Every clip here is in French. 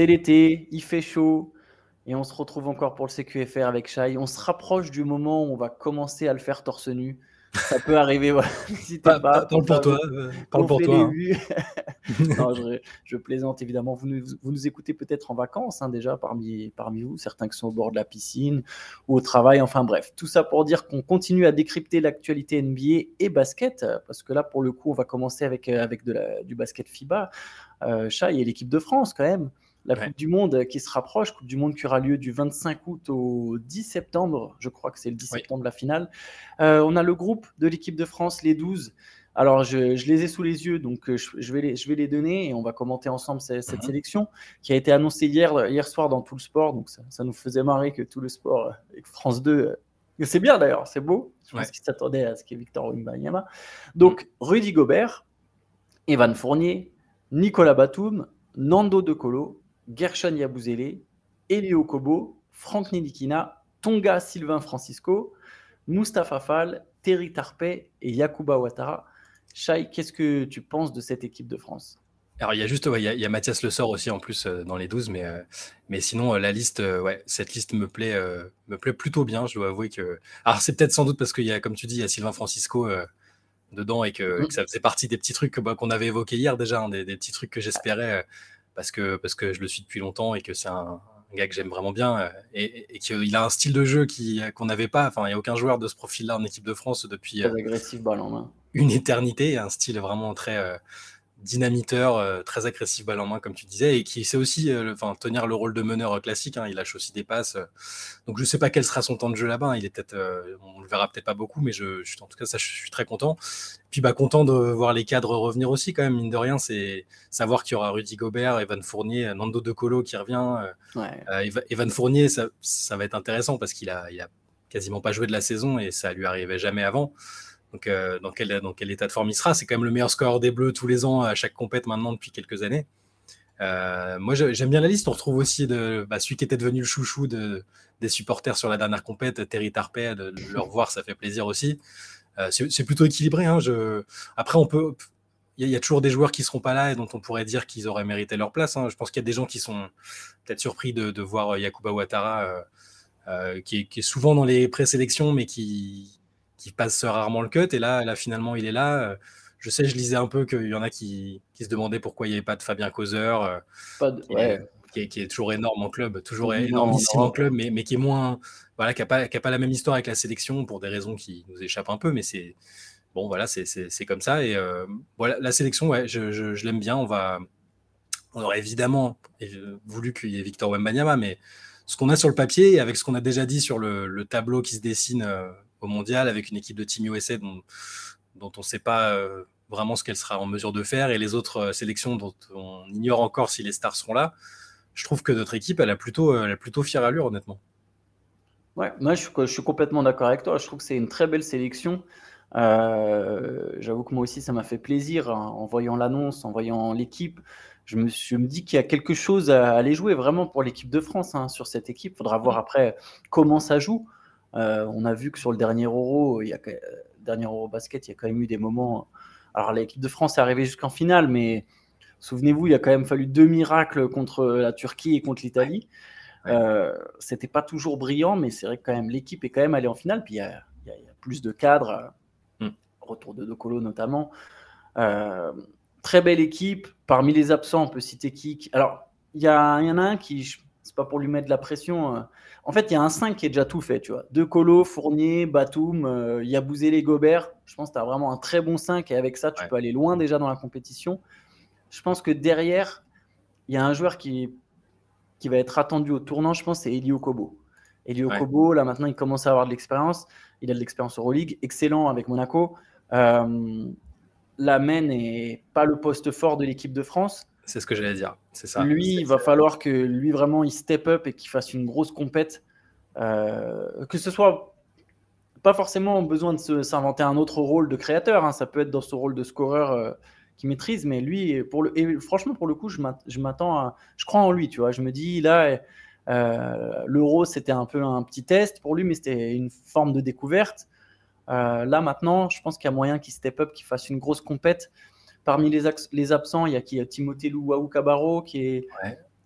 C'est l'été, il fait chaud, et on se retrouve encore pour le CQFR avec Shai. On se rapproche du moment où on va commencer à le faire torse nu. Ça peut arriver, voilà. pas, pas, parle pour toi. Parle pour toi. Hein. non, je, plaisante évidemment. Vous nous, vous nous écoutez peut-être en vacances hein, déjà parmi, parmi vous, certains qui sont au bord de la piscine ou au travail. Enfin bref, tout ça pour dire qu'on continue à décrypter l'actualité NBA et basket, parce que là pour le coup, on va commencer avec, avec de la, du basket FIBA. Euh, Chai et l'équipe de France quand même la Coupe du Monde qui se rapproche, Coupe du Monde qui aura lieu du 25 août au 10 septembre, je crois que c'est le 10 septembre la finale. Euh, on a le groupe de l'équipe de France, les 12. Alors, je, les ai sous les yeux, donc euh, je, vais les, je vais les donner et on va commenter ensemble cette, mhm. sélection qui a été annoncée hier, hier soir dans tout le sport. Donc, ça, nous faisait marrer que tout le sport, euh, France 2, c'est bien d'ailleurs, c'est beau. Je pense qu'il s'attendait à ce qu'il y ait Victor Wembanyama. Donc, Rudy Gobert, Evan Fournier, Nicolas Batum, Nando De Colo, Gershon Yabouzélé, Elio Kobo, Franck Nidikina, Tonga Sylvain Francisco, Mustapha Fall, Terry Tarpey et Yakuba Ouattara. Shai, qu'est-ce que tu penses de cette équipe de France? Alors il y a juste, il, y a, Mathias Le Sort aussi en plus euh, dans les 12, mais, euh, mais sinon euh, la liste, ouais, cette liste me plaît, me plaît plutôt bien. Je dois avouer que, alors c'est peut-être sans doute parce qu'il y a, comme tu dis, il y a Sylvain Francisco dedans et que, mm. ça faisait partie des petits trucs bah, qu'on avait évoqués hier déjà, hein, des, des, petits trucs que j'espérais parce que, parce que je le suis depuis longtemps et que c'est un, gars que j'aime vraiment bien euh, et, qu'il a un style de jeu qu'on n'avait pas. Enfin, il n'y a aucun joueur de ce profil-là en équipe de France depuis euh, main. une éternité. Un style vraiment très, euh, dynamiteur, euh, très agressif balle en main, comme tu disais, et qui sait aussi euh, enfin, tenir le rôle de meneur euh, classique. Hein, il lâche aussi des passes. donc je ne sais pas quel sera son temps de jeu là-bas. Hein, il est peut-être, on le verra peut-être pas beaucoup, mais je, en tout cas, ça, je suis très content. Puis bah, content de voir les cadres revenir aussi, quand même, mine de rien. C'est savoir qu'il y aura Rudy Gobert, Evan Fournier, Nando De Colo qui revient. Evan Fournier, ça, ça, va être intéressant parce qu'il a, il a quasiment pas joué de la saison et ça lui arrivait jamais avant. Donc, euh, dans, quel, état de forme il sera C'est quand même le meilleur score des Bleus tous les ans à chaque compète maintenant depuis quelques années. Euh, moi, j'aime bien la liste. On retrouve aussi bah, celui qui était devenu le chouchou de, des supporters sur la dernière compète, Terry Tarpey. Le revoir, ça fait plaisir aussi. Euh, c'est plutôt équilibré. Hein. Après, on peut. Il y, a toujours des joueurs qui seront pas là et dont on pourrait dire qu'ils auraient mérité leur place. Hein. Je pense qu'il y a des gens qui sont peut-être surpris de, voir Yakuba Ouattara, qui, est souvent dans les présélections, mais qui, qui passe rarement le cut. Et là, là finalement, il est là. Je sais, je lisais un peu qu'il y en a qui, qui, se demandaient pourquoi il n'y avait pas de Fabien Causeur, pas de, qui, est, qui, est, toujours énorme en club, toujours énormissime en club, mais, mais qui est moins, voilà, qui n'a pas, pas, la même histoire avec la sélection pour des raisons qui nous échappent un peu, mais c'est bon, voilà, c'est comme ça. Et voilà, la sélection, ouais, je, je, l'aime bien. On va, on aurait évidemment voulu qu'il y ait Victor Wembanyama, mais ce qu'on a sur le papier, avec ce qu'on a déjà dit sur le, le tableau qui se dessine au mondial avec une équipe de Team USA dont, dont on ne sait pas euh, vraiment ce qu'elle sera en mesure de faire et les autres euh, sélections dont on ignore encore si les stars seront là. Je trouve que notre équipe, elle a plutôt, euh, elle a plutôt fière allure, honnêtement. Ouais, moi je suis, je suis complètement d'accord avec toi. Je trouve que c'est une très belle sélection. J'avoue que moi aussi, ça m'a fait plaisir hein, en voyant l'annonce, en voyant l'équipe. Je me, je me, dis qu'il y a quelque chose à aller jouer vraiment pour l'équipe de France hein, sur cette équipe. Il faudra voir après comment ça joue. Euh, on a vu que sur le dernier Euro, il y a, euh, dernier Euro basket, il y a quand même eu des moments. Alors l'équipe de France est arrivée jusqu'en finale, mais souvenez-vous, il a quand même fallu deux miracles contre la Turquie et contre l'Italie. Euh, c'était pas toujours brillant, mais c'est vrai que quand même l'équipe est quand même allée en finale. Puis il y a, plus de cadres, mm. retour de Docolo notamment. très belle équipe. Parmi les absents, on peut citer qui Alors il y, y, en a un qui, c'est pas pour lui mettre de la pression. En fait, il y a un 5 qui est déjà tout fait, tu vois. De Colo, Fournier, Batum, euh, les Gobert. Je pense que tu as vraiment un très bon 5 et avec ça, tu peux aller loin déjà dans la compétition. Je pense que derrière, il y a un joueur qui, qui va être attendu au tournant, je pense, c'est Elio Kobo. Elio Kobo, là maintenant, il commence à avoir de l'expérience. Il a de l'expérience Euroleague, excellent avec Monaco. Euh, la main n'est pas le poste fort de l'équipe de France. C'est ce que j'allais dire. C'est ça. Lui, il va falloir que lui vraiment il step up et qu'il fasse une grosse compète. Euh, que ce soit pas forcément besoin de s'inventer un autre rôle de créateur. Hein. Ça peut être dans ce rôle de scoreur euh, qui maîtrise, mais lui, pour le, et franchement, pour le coup, je m'attends à, je crois en lui. Tu vois, je me dis là, euh, l'euro c'était un peu un petit test pour lui, mais c'était une forme de découverte. là maintenant, je pense qu'il y a moyen qu'il step up, qu'il fasse une grosse compète. Parmi les, les absents, il y a qui Timothée Louaou Cabarro qui est,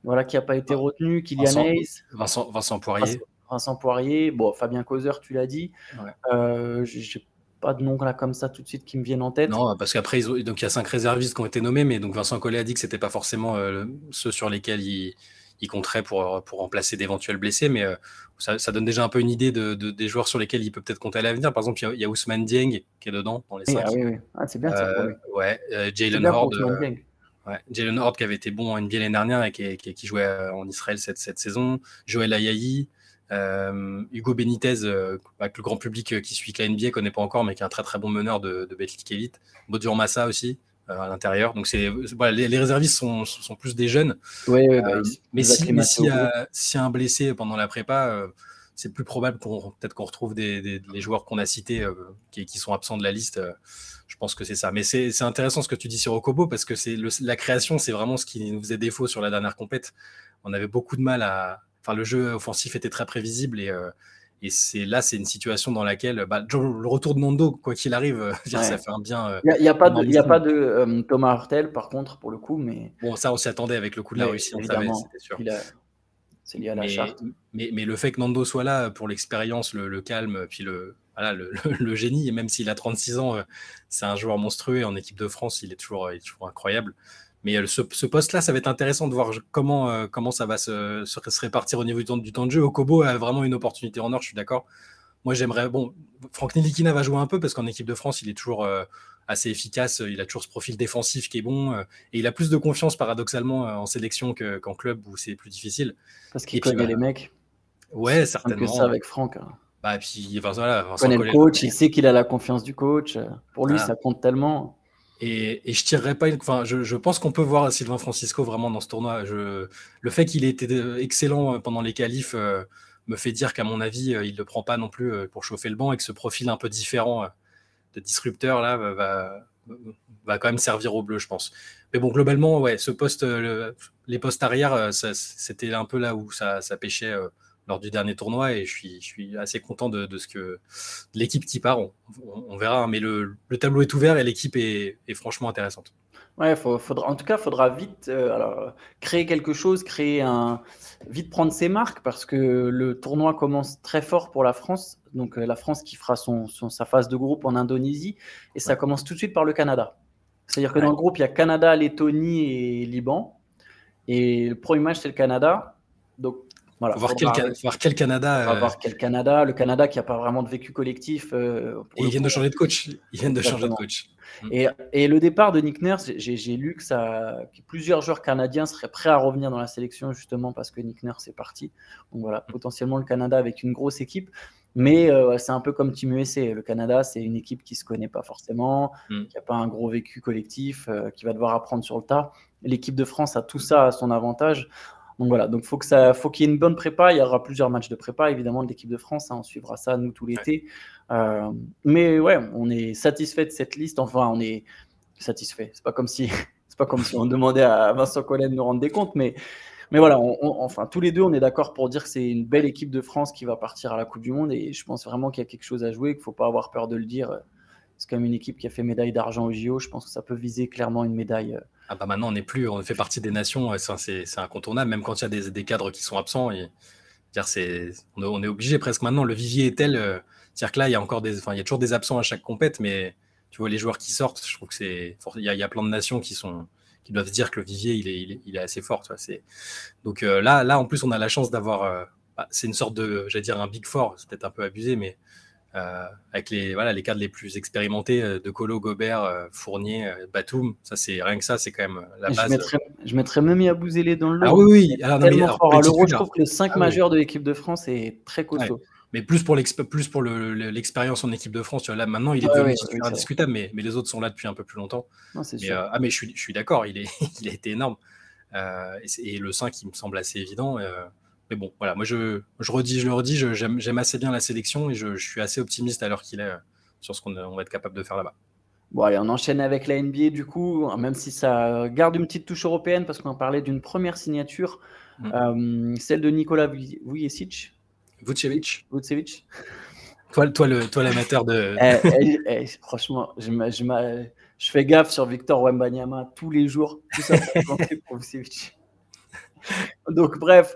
voilà, qui n'a pas été retenu, Kylian Vincent, Hayes, Vincent, Vincent Poirier. Vincent Poirier, bon, Fabien Causeur, tu l'as dit. Euh, j'ai pas de nom là comme ça tout de suite qui me viennent en tête. Non, parce qu'après, donc il y a cinq réservistes qui ont été nommés, mais donc Vincent Collet a dit que c'était pas forcément euh, ceux sur lesquels il, il compterait pour, pour remplacer d'éventuels blessés, mais euh, ça, ça, donne déjà un peu une idée de, de, des joueurs sur lesquels il peut peut-être compter à l'avenir. Par exemple, il y, a, Ousmane Dieng qui est dedans dans les cinq. Ah oui, oui. Ah, c'est bien ça. ouais, Jalen Horde. Ouais. Jalen Horde qui avait été bon en NBA l'année dernière et qui, qui, qui, jouait en Israël cette, cette saison. Joël Ayayi, euh, Hugo Benitez, euh, avec le grand public euh, qui suit que la NBA connaît pas encore, mais qui est un très très bon meneur de, de Betclic Elite. Massa aussi à l'intérieur. Donc c'est voilà, les, les, réservistes sont, sont, plus des jeunes. Ouais, ouais, bah, mais si, mais si, a, si un blessé pendant la prépa, c'est plus probable qu'on peut-être qu'on retrouve des, des, les joueurs qu'on a cités qui, qui, sont absents de la liste. je pense que c'est ça. Mais c'est intéressant ce que tu dis sur Okobo parce que c'est la création, c'est vraiment ce qui nous faisait défaut sur la dernière compète. On avait beaucoup de mal à, enfin, le jeu offensif était très prévisible et, euh, et c'est là, c'est une situation dans laquelle bah, le retour de Nando, quoi qu'il arrive, ouais. ça fait un bien. Il n'y a, a, pas de, y a pas de euh, Thomas Hurtel, par contre, pour le coup, mais. Bon, ça, on s'y attendait avec le coup de la Russie, on savait, c'était sûr. C'est lié à la mais, charte. Mais, mais, le fait que Nando soit là pour l'expérience, le, le, calme, puis le, voilà, le, le génie, et même s'il a 36 ans, euh, c'est un joueur monstrueux et en équipe de France, il est toujours, il est toujours incroyable. Mais euh, ce, ce poste-là, ça va être intéressant de voir comment, euh, comment ça va se, se, se, répartir au niveau du temps, du temps de jeu. Okobo a vraiment une opportunité en or, je suis d'accord. Moi, j'aimerais. Bon, Franck Nilikina va jouer un peu parce qu'en équipe de France, il est toujours euh, assez efficace. Il a toujours ce profil défensif qui est bon. Euh, et il a plus de confiance, paradoxalement, en sélection qu'en club où c'est plus difficile. Parce qu'il connaît bah, les mecs. Ouais, certainement. que ça avec Franck. Hein. Bah, puis, enfin, voilà, il connaît le coach, il sait qu'il a la confiance du coach. Pour lui, ça compte tellement. Et, et, je tirerais pas. Enfin, je, pense qu'on peut voir Sylvain Francisco vraiment dans ce tournoi. Le fait qu'il ait été excellent pendant les qualifs euh, me fait dire qu'à mon avis, euh, il ne le prend pas non plus euh, pour chauffer le banc et que ce profil un peu différent de disrupteur là va, quand même servir au bleu, je pense. Mais bon, globalement, ouais, ce poste, le, les postes arrière, c'était un peu là où ça pêchait lors du dernier tournoi et je suis, je suis assez content de, de ce que l'équipe qui part. On, on, on, verra, mais le, le, tableau est ouvert et l'équipe est, est, franchement intéressante. Ouais, faut, faudra, en tout cas, il faudra vite euh, alors, créer quelque chose, créer un, vite prendre ses marques parce que le tournoi commence très fort pour la France. Donc euh, la France qui fera son, son, sa phase de groupe en Indonésie et ça ouais. commence tout de suite par le Canada. C'est-à-dire que ouais. dans le groupe, il y a Canada, Lettonie et Liban. Et le premier match, c'est le Canada. Donc voilà, voir, quel, voir, quel, Canada. Euh... voir quel Canada. Le Canada qui n'a pas vraiment de vécu collectif. Euh, et ils viennent de changer de coach. Ils viennent de changer de coach. Et, et, le départ de Nick Nurse, j'ai lu que, ça, que plusieurs joueurs canadiens seraient prêts à revenir dans la sélection justement parce que Nick Nurse est parti. Donc voilà, mm. potentiellement le Canada avec une grosse équipe. Mais euh, c'est un peu comme Team USA. Le Canada, c'est une équipe qui ne se connaît pas forcément, mm. qui n'a pas un gros vécu collectif, euh, qui va devoir apprendre sur le tas. L'équipe de France a tout ça à son avantage. Donc voilà, donc faut ça, faut qu'il y ait une bonne prépa. Il y aura plusieurs matchs de prépa, évidemment, de l'équipe de France. Hein, on suivra ça nous tout l'été. Euh, mais ouais, on est satisfait de cette liste. Enfin, on est satisfait. C'est pas comme si, pas comme si on demandait à Vincent Collet de nous rendre des comptes, mais mais voilà, enfin tous les deux, on est d'accord pour dire que c'est une belle équipe de France qui va partir à la Coupe du Monde. Et je pense vraiment qu'il y a quelque chose à jouer, qu'il faut pas avoir peur de le dire. C'est comme une équipe qui a fait médaille d'argent au JO. Je pense que ça peut viser clairement une médaille. Ah bah maintenant, on n'est plus, on fait partie des nations, c'est incontournable, même quand il y a des, des, cadres qui sont absents. Et, c'est, on, est obligé presque maintenant. Le vivier est tel, euh, c'est-à-dire que là, il y a encore des, il y a toujours des absents à chaque compète, mais tu vois les joueurs qui sortent, je trouve que c'est, il y, a, plein de nations qui sont, qui doivent dire que le vivier, il est, il est, est assez fort. Tu vois, c'est, donc euh, là, là, en plus, on a la chance d'avoir, euh, bah, c'est une sorte de, j'allais dire un big four, c'est peut-être un peu abusé, mais avec les, voilà, les cadres les plus expérimentés euh, de Colo, Gobert, euh, Fournier, Batum. Ça, c'est rien que ça, c'est quand même la base. Je mettrais, je mettrais même Yabouzélé dans le lot. Ah oui, oui. Alors, non, mais, alors, fort. L'Euro, je trouve que le 5 ah, majeur oui. de l'équipe de France est très costaud. Ouais. Mais plus pour l'expérience le, en équipe de France. Tu vois, là, maintenant, il est devenu ouais, indiscutable, mais, mais, les autres sont là depuis un peu plus longtemps. Non, mais, euh, ah, mais je suis, je suis d'accord, il, est, il a été énorme. Euh, et, et, le 5, il me semble assez évident. Euh, mais bon, voilà, moi je, je redis, je le redis, j'aime assez bien la sélection et je, je suis assez optimiste à l'heure qu'il est euh, sur ce qu'on va être capable de faire là-bas. Bon, allez, on enchaîne avec la NBA du coup, même si ça garde une petite touche européenne parce qu'on parlait d'une première signature, mmh. euh, celle de Nicolas Vujicic. Vucevic. Vucevic. Toi, toi, le, toi l'amateur de. eh, eh, eh, franchement, je, je, je, fais gaffe sur Victor Wembanyama tous les jours. Tout ça pour Vucevic. Donc, bref,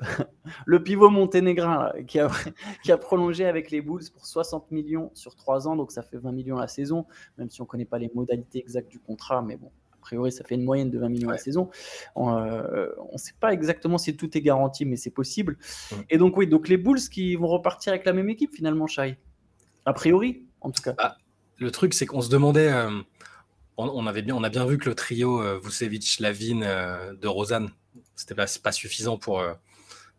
le pivot monténégrin qui, a, qui, a, prolongé avec les Bulls pour 60 millions sur 3 ans, donc ça fait 20 millions la saison, même si on ne connaît pas les modalités exactes du contrat, mais bon, a priori, ça fait une moyenne de 20 millions la saison. On ne euh, sait pas exactement si tout est garanti, mais c'est possible. Et donc, oui, donc les Bulls qui vont repartir avec la même équipe finalement, Shai? A priori, en tout cas. Bah, le truc, c'est qu'on se demandait. Euh, on, avait bien, on a bien vu que le trio euh, Vucevic, Lavine, de Rosanne c'était pas, pas suffisant pour euh,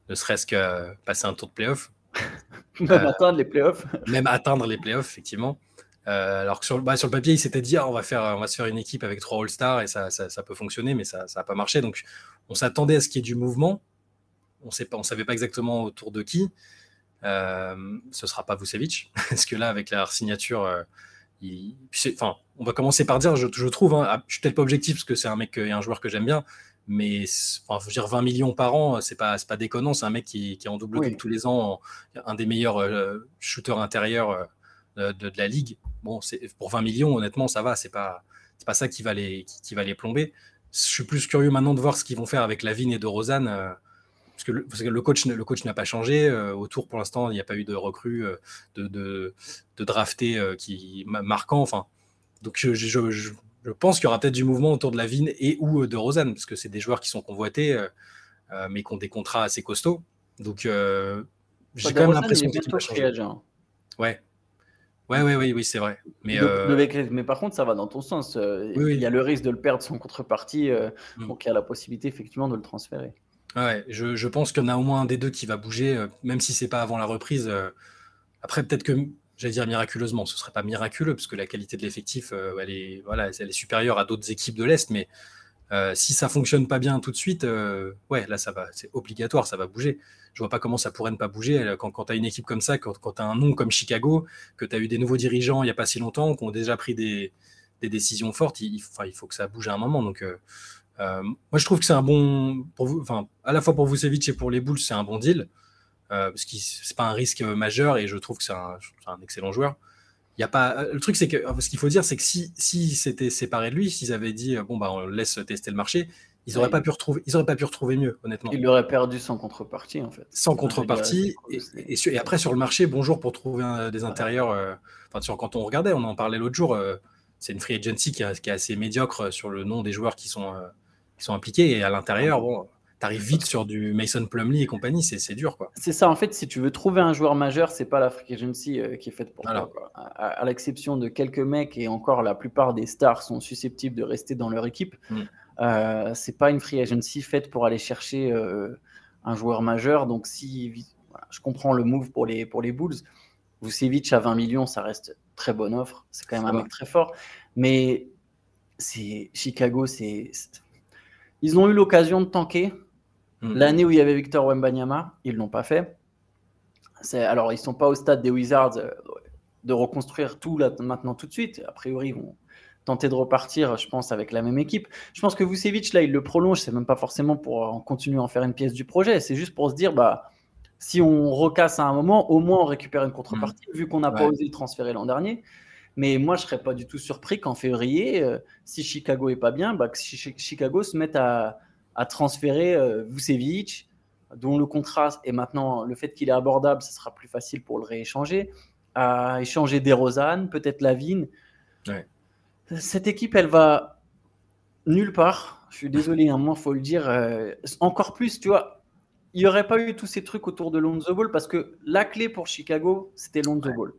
ne serait-ce que euh, passer un tour de playoff. même euh, atteindre les playoffs. même atteindre les playoffs, effectivement. alors que sur, bah, sur le papier, il s'était dit ah, on, va faire, on va se faire une équipe avec trois All-Stars et ça, ça, peut fonctionner, mais ça n'a pas marché. Donc on s'attendait à ce qu'il y ait du mouvement. On ne savait pas exactement autour de qui. Euh, ce sera pas Vucevic, parce que là, avec la signature, il, enfin, on va commencer par dire, je, je trouve, hein, ah, je suis peut-être pas objectif parce que c'est un mec et un joueur que j'aime bien, mais enfin, faut dire 20 millions par an, c'est pas, pas déconnant. C'est un mec qui, qui est en double tous les ans, un des meilleurs euh, shooters intérieurs euh, de, la ligue. Bon, pour 20 millions, honnêtement, ça va. C'est pas, pas ça qui va, les, qui, va les plomber. Je suis plus curieux maintenant de voir ce qu'ils vont faire avec Lavigne et de Rosanne. Euh, parce que, le, parce que le coach, le coach n'a pas changé. autour, pour l'instant, il n'y a pas eu de recrue, de, de, de drafté qui marquant. Enfin, donc je, je je pense qu'il y aura peut-être du mouvement autour de la Vigne et ou euh, de Rosanne, parce que c'est des joueurs qui sont convoités, euh, euh, mais qui ont des contrats assez costauds. Donc, j'ai quand même l'impression que va changer. Hein. Ouais. Ouais, ouais, oui, oui, c'est vrai. Mais, mais par contre, ça va dans ton sens. Il y a le risque de le perdre sans contrepartie, mm. donc il y a la possibilité effectivement de le transférer. Ouais, je, je pense qu'il y en a au moins un des deux qui va bouger, même si c'est pas avant la reprise. après, peut-être que j'allais dire miraculeusement, ce serait pas miraculeux parce que la qualité de l'effectif, euh, elle est voilà, elle est supérieure à d'autres équipes de l'est, mais euh, si ça fonctionne pas bien tout de suite, euh, ouais, là ça va, c'est obligatoire, ça va bouger. Je vois pas comment ça pourrait ne pas bouger quand, tu as une équipe comme ça, quand, tu as un nom comme Chicago, que tu as eu des nouveaux dirigeants il y a pas si longtemps, qui ont déjà pris des, des décisions fortes, il, il, faut que ça bouge à un moment. Donc moi je trouve que c'est un bon pour vous, enfin à la fois pour Vucevic et pour les Bulls, c'est un bon deal. Euh, parce que c'est pas un risque majeur et je trouve que c'est un, excellent joueur. Il y a pas, euh, le truc, c'est que ce qu'il faut dire, c'est que si, si c'était séparé de lui, s'ils avaient dit bon bah on laisse tester le marché, ils n'auraient pas pu retrouver, ils auraient pas pu retrouver mieux, honnêtement. Ils l'auraient perdu sans contrepartie en fait. Sans contrepartie et, et, après sur le marché, bonjour pour trouver des intérieurs. Euh, enfin, quand on regardait, on en parlait l'autre jour. c'est une free agency qui, est assez médiocre sur le nom des joueurs qui sont qui sont impliqués et à l'intérieur, bon t'arrives vite sur du Mason Plumley et compagnie, c'est dur. quoi. C'est ça, en fait, si tu veux trouver un joueur majeur, c'est pas la free agency euh, qui est faite pour toi. À, l'exception de quelques mecs, et encore la plupart des stars sont susceptibles de rester dans leur équipe, mm. euh, c'est pas une free agency faite pour aller chercher euh, un joueur majeur. Donc, si je comprends le move pour les, pour les Bulls, Vucevic à 20 millions, ça reste très bonne offre. C'est quand même un mec très fort. Mais c'est Chicago, c'est. Ils ont eu l'occasion de tanker. Mm. L'année où il y avait Victor Wembanyama, ils ne l'ont pas fait. Alors, ils ne sont pas au stade des Wizards euh, de reconstruire tout là, maintenant tout de suite. A priori, ils vont tenter de repartir, je pense, avec la même équipe. Je pense que Vucevic, là, il le prolonge. C'est même pas forcément pour en continuer à en faire une pièce du projet. C'est juste pour se dire, bah, si on recasse à un moment, au moins on récupère une contrepartie, mm. vu qu'on n'a pas osé le transférer l'an dernier. Mais moi, je serais pas du tout surpris qu'en février, euh, si Chicago est pas bien, bah, que Chicago se mette à, à transférer euh, Vucevic, dont le contrat est maintenant, le fait qu'il est abordable, ce sera plus facile pour le rééchanger, à échanger des Rosanne, peut-être Lavigne. Cette équipe, elle va nulle part. Je suis désolé, un hein, moment, il faut le dire. Euh, encore plus, tu vois, il n'y aurait pas eu tous ces trucs autour de Lonzo Ball parce que la clé pour Chicago, c'était Lonzo Ball.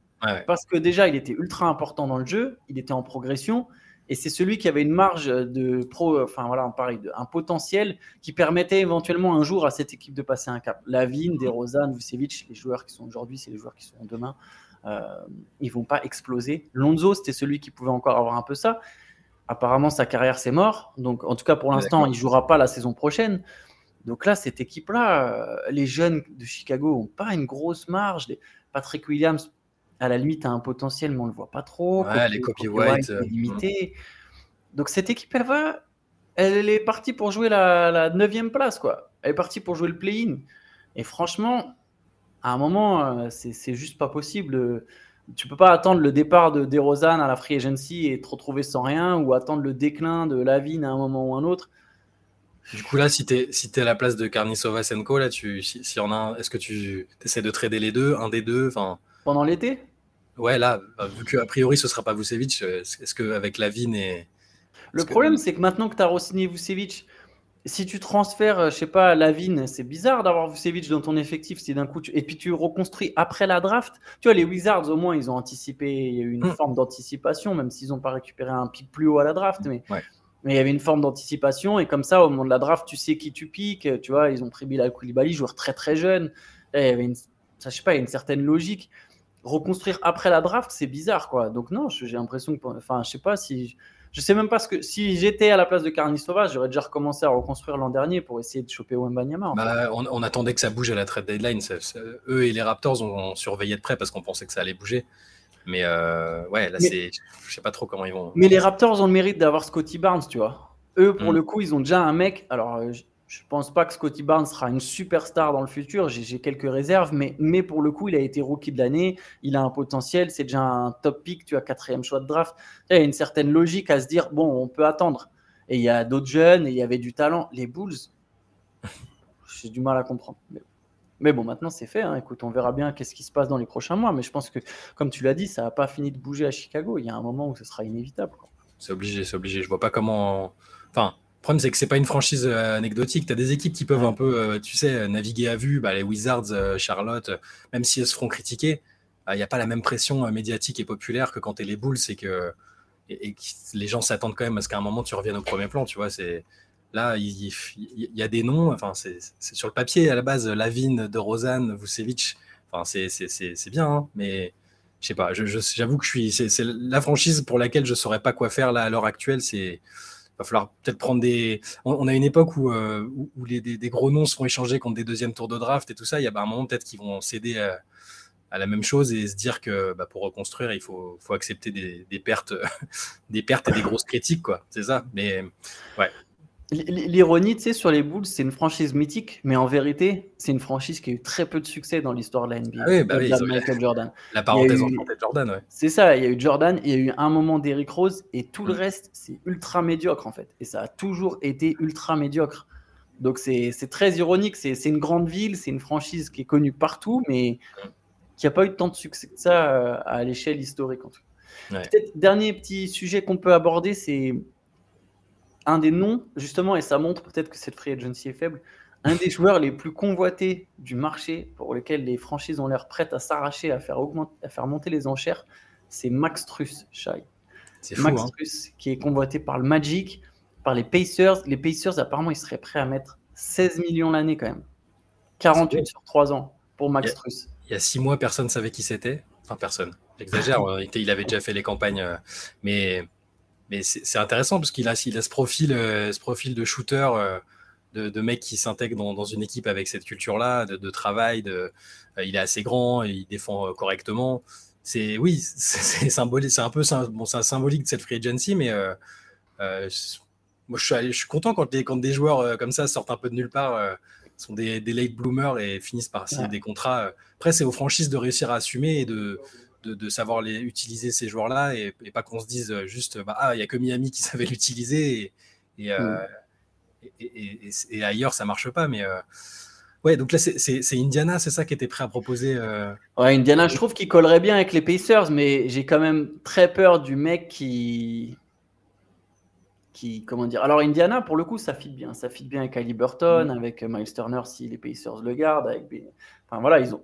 Parce que déjà, il était ultra important dans le jeu, il était en progression. Et c'est celui qui avait une marge de pro, enfin voilà, pareil, un potentiel qui permettait éventuellement un jour à cette équipe de passer un cap. Lavine, DeRozan, Vucevic, les joueurs qui sont aujourd'hui, c'est les joueurs qui seront demain. Euh, ils vont pas exploser. Lonzo, c'était celui qui pouvait encore avoir un peu ça. Apparemment, sa carrière, c'est mort. Donc, en tout cas, pour l'instant, il jouera pas la saison prochaine. Donc là, cette équipe-là, euh, les jeunes de Chicago n'ont pas une grosse marge. Patrick Williams, à la limite, a un potentiel, mais on ne le voit pas trop. Ouais, les copy white. Euh, limité. Donc cette équipe, elle va. Elle est partie pour jouer la, 9 place, quoi. Elle est partie pour jouer le play-in. Et franchement, à un moment, euh, c'est juste pas possible. Tu peux pas attendre le départ de DeRozan à la free agency et te retrouver sans rien, ou attendre le déclin de Lavine à un moment ou un autre. Du coup, là, si tu es, si es à la place de Karnisova Senko, là, tu, si, si en a est-ce que tu essaies de trader les deux, un des deux enfin... Pendant l'été? Ouais, là, bah, vu qu'a priori ce sera pas Vucevic, euh, est-ce qu'avec Lavine et. Le problème, c'est que maintenant que tu as re-signé Vucevic, si tu transfères, euh, je sais pas, Lavine, c'est bizarre d'avoir Vucevic dans ton effectif si d'un coup et puis tu reconstruis après la draft. Tu vois, les Wizards au moins ils ont anticipé, il y a eu une hmm. forme d'anticipation, même s'ils n'ont pas récupéré un pic plus haut à la draft, mais mais il y avait une forme d'anticipation et comme ça au moment de la draft, tu sais qui tu piques. Tu vois, ils ont pris Bilal Koulibaly, joueur très très jeune. il y avait une, ça, je sais pas, une certaine logique reconstruire après la draft, c'est bizarre, quoi. Donc non, j'ai l'impression que, enfin, je sais pas si, je sais même pas ce que, si j'étais à la place de Carnistova, j'aurais déjà recommencé à reconstruire l'an dernier pour essayer de choper Wembanyama. Bah, on, attendait que ça bouge à la trade deadline. eux et les Raptors ont, surveillé de près parce qu'on pensait que ça allait bouger. Mais euh, ouais, là, c'est, je sais pas trop comment ils vont. Mais les Raptors ont le mérite d'avoir Scotty Barnes, tu vois. Eux, pour hmm. le coup, ils ont déjà un mec. Alors, euh, je pense pas que Scotty Barnes sera une superstar dans le futur. J'ai quelques réserves, mais, mais pour le coup, il a été rookie de l'année. Il a un potentiel. C'est déjà un top pick. Tu as quatrième choix de draft. Il y a une certaine logique à se dire bon, on peut attendre. Et il y a d'autres jeunes et il y avait du talent. Les Bulls, j'ai du mal à comprendre. Mais, bon, maintenant c'est fait. Hein. Écoute, on verra bien qu'est-ce qui se passe dans les prochains mois. Mais je pense que, comme tu l'as dit, ça n'a pas fini de bouger à Chicago. Il y a un moment où ce sera inévitable. C'est obligé, c'est obligé. Je vois pas comment. Enfin, le problème, c'est que c'est pas une franchise euh, anecdotique. Tu as des équipes qui peuvent un peu, euh, tu sais, naviguer à vue. Bah, les Wizards, euh, Charlotte, même si elles se feront critiquer, il n'y a pas la même pression médiatique et populaire que quand tu es les Bulls. C'est que et, les gens s'attendent quand même à ce qu'à un moment tu reviennes au premier plan. Tu vois, c'est là, il, y a des noms. Enfin, c'est sur le papier à la base. Lavine, De Rosanne, Vucevic. Enfin, c'est bien, hein, mais je sais pas. J'avoue que je suis. C'est la franchise pour laquelle je saurais pas quoi faire là à l'heure actuelle. C'est va falloir peut-être prendre des. On, a une époque où, euh, les, des, gros noms seront échangés contre des deuxièmes tours de draft et tout ça. Il y a bah, un moment peut-être qu'ils vont céder à, la même chose et se dire que bah, pour reconstruire, il faut, accepter des, pertes, des pertes et des grosses critiques. C'est ça. Mais ouais. L'ironie, tu sais, sur les Bulls, c'est une franchise mythique, mais en vérité, c'est une franchise qui a eu très peu de succès dans l'histoire de la NBA. Ah oui, bah oui, Michael Jordan. La parenthèse en Jordan, ouais. C'est ça, il y a eu Jordan, il y a eu un moment d'Eric Rose, et tout le reste, c'est ultra médiocre en fait. Et ça a toujours été ultra médiocre. Donc c'est très ironique, c'est une grande ville, c'est une franchise qui est connue partout, mais qui n'a pas eu tant de succès que ça euh, à l'échelle historique en tout cas. Peut-être dernier petit sujet qu'on peut aborder, c'est un des noms, justement, et ça montre peut-être que cette free agency est faible, un des joueurs les plus convoités du marché, pour lequel les franchises ont l'air prêtes à s'arracher, à faire augmenter, à faire monter les enchères, c'est Max Truss, Shai. C'est Max hein. Truss, qui est convoité par le Magic, par les Pacers. Les Pacers, apparemment, ils seraient prêts à mettre 16 millions l'année quand même. 48 sur 3 ans pour Max Truss. Il y a 6 mois, personne ne savait qui c'était. Enfin, personne. J'exagère, il avait déjà fait les campagnes. Euh, mais mais c'est intéressant parce qu'il a, a ce, profil, euh, ce profil de shooter, euh, de, de, mec qui s'intègre dans, une équipe avec cette culture-là, de, travail. De, euh, il est assez grand, il défend correctement. C'est oui, c'est symbolique, c'est un peu bon, symbolique de cette free agency, mais moi je suis, je suis content quand des, quand des joueurs comme ça sortent un peu de nulle part sont des, des, late bloomers et finissent par signer des contrats. Après, c'est aux franchises de réussir à assumer et de, de, savoir les, utiliser ces joueurs-là et, pas qu'on se dise juste bah, ah il y a que Miami qui savait l'utiliser et, euh, mm. et, ailleurs ça marche pas mais euh, ouais donc là c'est Indiana c'est ça qui était prêt à proposer euh, ouais Indiana je trouve qu'il collerait bien avec les Pacers mais j'ai quand même très peur du mec qui qui comment dire alors Indiana pour le coup ça fit bien ça fit bien avec Ali Burton mm. avec Miles Turner si les Pacers le gardent avec enfin voilà ils ont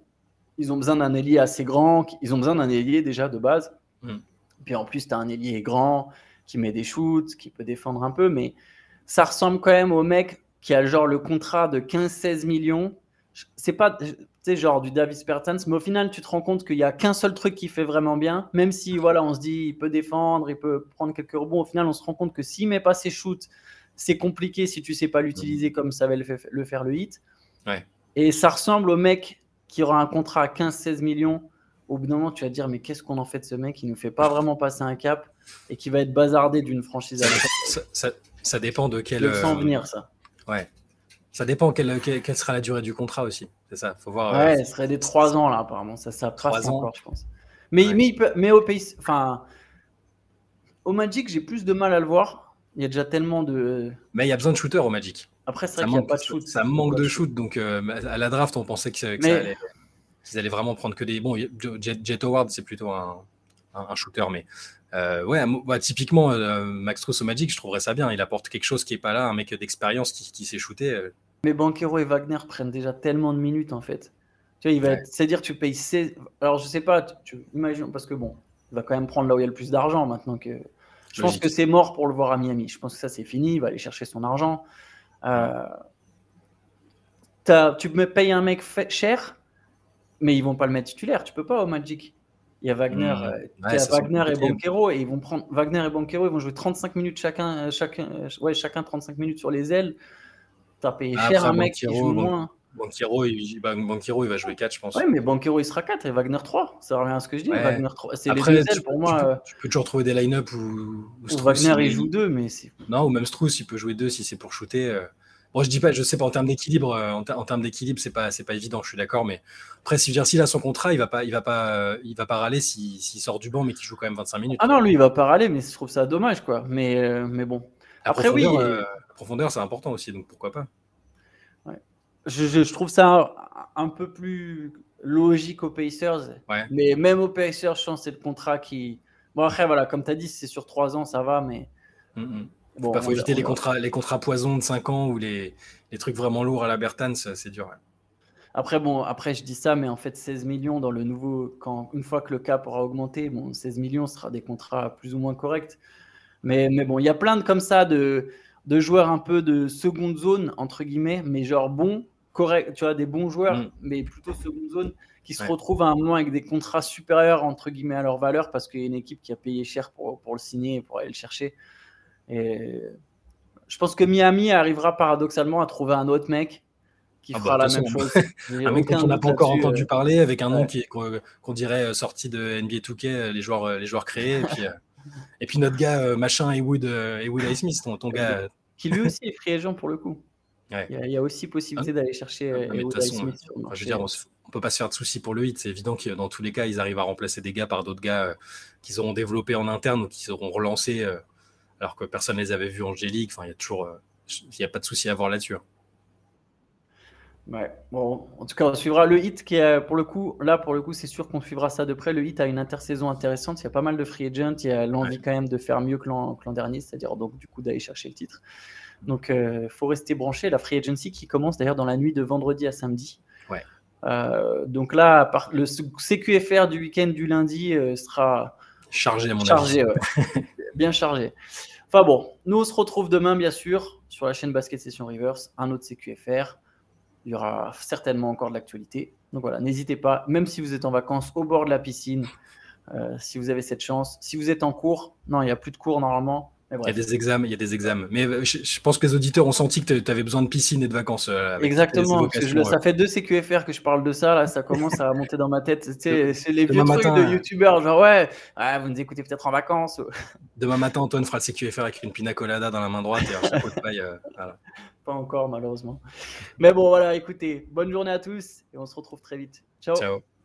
ils ont besoin d'un ailier assez grand. Ils ont besoin d'un ailier déjà de base. Mm. Puis en plus, tu as un ailier grand qui met des shoots, qui peut défendre un peu. Mais ça ressemble quand même au mec qui a genre le contrat de 15-16 millions. C'est pas tu sais, genre du Davis Pertens, mais au final, tu te rends compte qu'il n'y a qu'un seul truc qui fait vraiment bien. Même si voilà, on se dit il peut défendre, il peut prendre quelques rebonds. Au final, on se rend compte que s'il met pas ses shoots, c'est compliqué si tu sais pas l'utiliser comme savait le faire le hit. Et ça ressemble au mec qui aura un contrat à 15-16 millions, au bout d'un moment, tu vas te dire, mais qu'est-ce qu'on en fait de ce mec? Qui ne nous fait pas vraiment passer un cap et qui va être bazardé d'une franchise à l'autre ça, ça, dépend de quel. Euh, venir, ça. Ouais. Ça dépend quelle, quelle, sera la durée du contrat aussi. C'est ça, faut voir. Ouais, euh, ce serait des 3 ans là, apparemment. Ça, ça passe encore, je pense. Mais, mais, mais, au pays, enfin, au Magic, j'ai plus de mal à le voir. Il y a déjà tellement de. Mais il y a besoin de shooters au Magic. Après, c'est vrai qu'il n'y a pas de shoot. Ça manque de shoot. Donc, euh, à la draft, on pensait que, qu'ils allaient vraiment prendre que des. Bon, Jet, Howard, c'est plutôt un, shooter, mais. Euh, ouais, bah, typiquement, euh, Max Truss au Magic, je trouverais ça bien. Il apporte quelque chose qui n'est pas là, un mec d'expérience qui, qui sait shooter. Mais Banquero et Wagner prennent déjà tellement de minutes, en fait. Tu vois, il va c'est-à-dire tu payes 16. Alors, je sais pas, tu, imagines, parce que bon, il va quand même prendre là où il y a le plus d'argent maintenant que. Je pense que c'est mort pour le voir à Miami. Je pense que ça, c'est fini. Il va aller chercher son argent. Euh, tu me payes un mec cher, mais ils vont pas le mettre titulaire. Tu peux pas au Magic. Il y a Wagner, hmm. euh, Wagner et Banquero et ils vont prendre Wagner et Banquero, ils vont jouer 35 minutes chacun, euh, chacun, ouais, chacun 35 minutes sur les ailes. Tu as payé cher un mec qui joue moins. Banquero il, Banquero, il va jouer 4, je pense. Oui, mais Banquero, il sera 4 et Wagner 3. Ça revient à ce que je dis. Wagner 3. C'est les deux ailes pour moi. Tu peux, toujours trouver des line-up où, Wagner, il joue 2, mais c'est. Non, ou même Strauss, il peut jouer 2 si c'est pour shooter. Bon, je dis pas, je sais pas en termes d'équilibre, euh, en, termes d'équilibre, c'est pas, c'est pas évident. Je suis d'accord, mais après, si s'il a son contrat, il va pas, il va pas, euh, il va pas râler s'il sort du banc, mais qu'il joue quand même 25 minutes. Ah non, lui, il va pas râler, mais je trouve ça dommage, quoi. Mais, euh, mais bon. après, oui. la profondeur, c'est important aussi, donc pourquoi pas. Je, trouve ça un, peu plus logique aux Pacers. Mais même aux Pacers, je pense que c'est le contrat qui. Bon, après, voilà, comme tu as dit, c'est sur 3 ans, ça va, mais. Mm, mm. Il faut éviter les contrats, les contrats poison de 5 ans ou les, les trucs vraiment lourds à la Bertans, c'est dur. Après, bon, après, je dis ça, mais en fait, 16 millions dans le nouveau, quand, une fois que le cap aura augmenté, bon, 16 millions sera des contrats plus ou moins corrects. Mais, mais bon, il y a plein de comme ça de, de joueurs un peu de seconde zone, entre guillemets, mais genre bons, corrects, tu vois, des bons joueurs, mm. mais plutôt seconde zone, qui se retrouvent à un moment avec des contrats supérieurs, entre guillemets, à leur valeur, parce qu'il y a une équipe qui a payé cher pour, pour le signer et pour aller le chercher. Et je pense que Miami arrivera paradoxalement à trouver un autre mec qui ah fera bah, la même chose. un mec dont on n'a pas encore entendu euh, parler, avec un nom qu'on dirait euh, sorti de NBA 2K, euh, les joueurs, les joueurs créés. et, puis, notre gars, machin, Ewood, Ewood A. Smith, ton, ton gars. Qui lui aussi est free agent pour le coup. Il, y a, aussi possibilité ah. d'aller chercher Ewood A. Smith. je veux dire, on ne peut pas se faire de soucis pour le hit. C'est évident que dans tous les cas, ils arrivent à remplacer des gars par d'autres gars qu'ils auront développés en interne ou qu'ils auront relancés alors que personne ne les avait vus en G-League. Enfin, il y a toujours, euh, il n'y a pas de souci à avoir là-dessus. Hein. Ouais, bon, en tout cas, on suivra le hit qui est pour le coup, là pour le coup, c'est sûr qu'on suivra ça de près. Le hit a une intersaison intéressante. Il y a pas mal de free agents. Il y a l'envie quand même de faire mieux que l'an dernier, c'est-à-dire donc du coup d'aller chercher le titre. Donc, il euh, faut rester branché. La free agency qui commence d'ailleurs dans la nuit de vendredi à samedi. Ouais. Euh, donc là, le CQFR du week-end du lundi sera chargé, à mon chargé, Ouais. bien chargé. Enfin bon, nous on se retrouve demain bien sûr sur la chaîne Basket Session Rivers, un autre CQFR. Il y aura certainement encore de l'actualité. Donc voilà, n'hésitez pas, même si vous êtes en vacances au bord de la piscine, euh, si vous avez cette chance. Si vous êtes en cours, non, il n'y a plus de cours normalement. Il y a des examens, il y a des examens. Mais euh, je, pense que les auditeurs ont senti que tu avais besoin de piscine et de vacances. Euh, Exactement. ça fait deux CQFR que je parle de ça. Là, ça commence à monter dans ma tête. C'est les vieux trucs de youtubeurs. Genre, ouais, vous nous écoutez peut-être en vacances. Demain matin, Antoine fera le CQFR avec une pina colada dans la main droite et un chapeau de paille. Euh, Pas encore, malheureusement. Mais bon, voilà, écoutez, bonne journée à tous et on se retrouve très vite. Ciao. Ciao.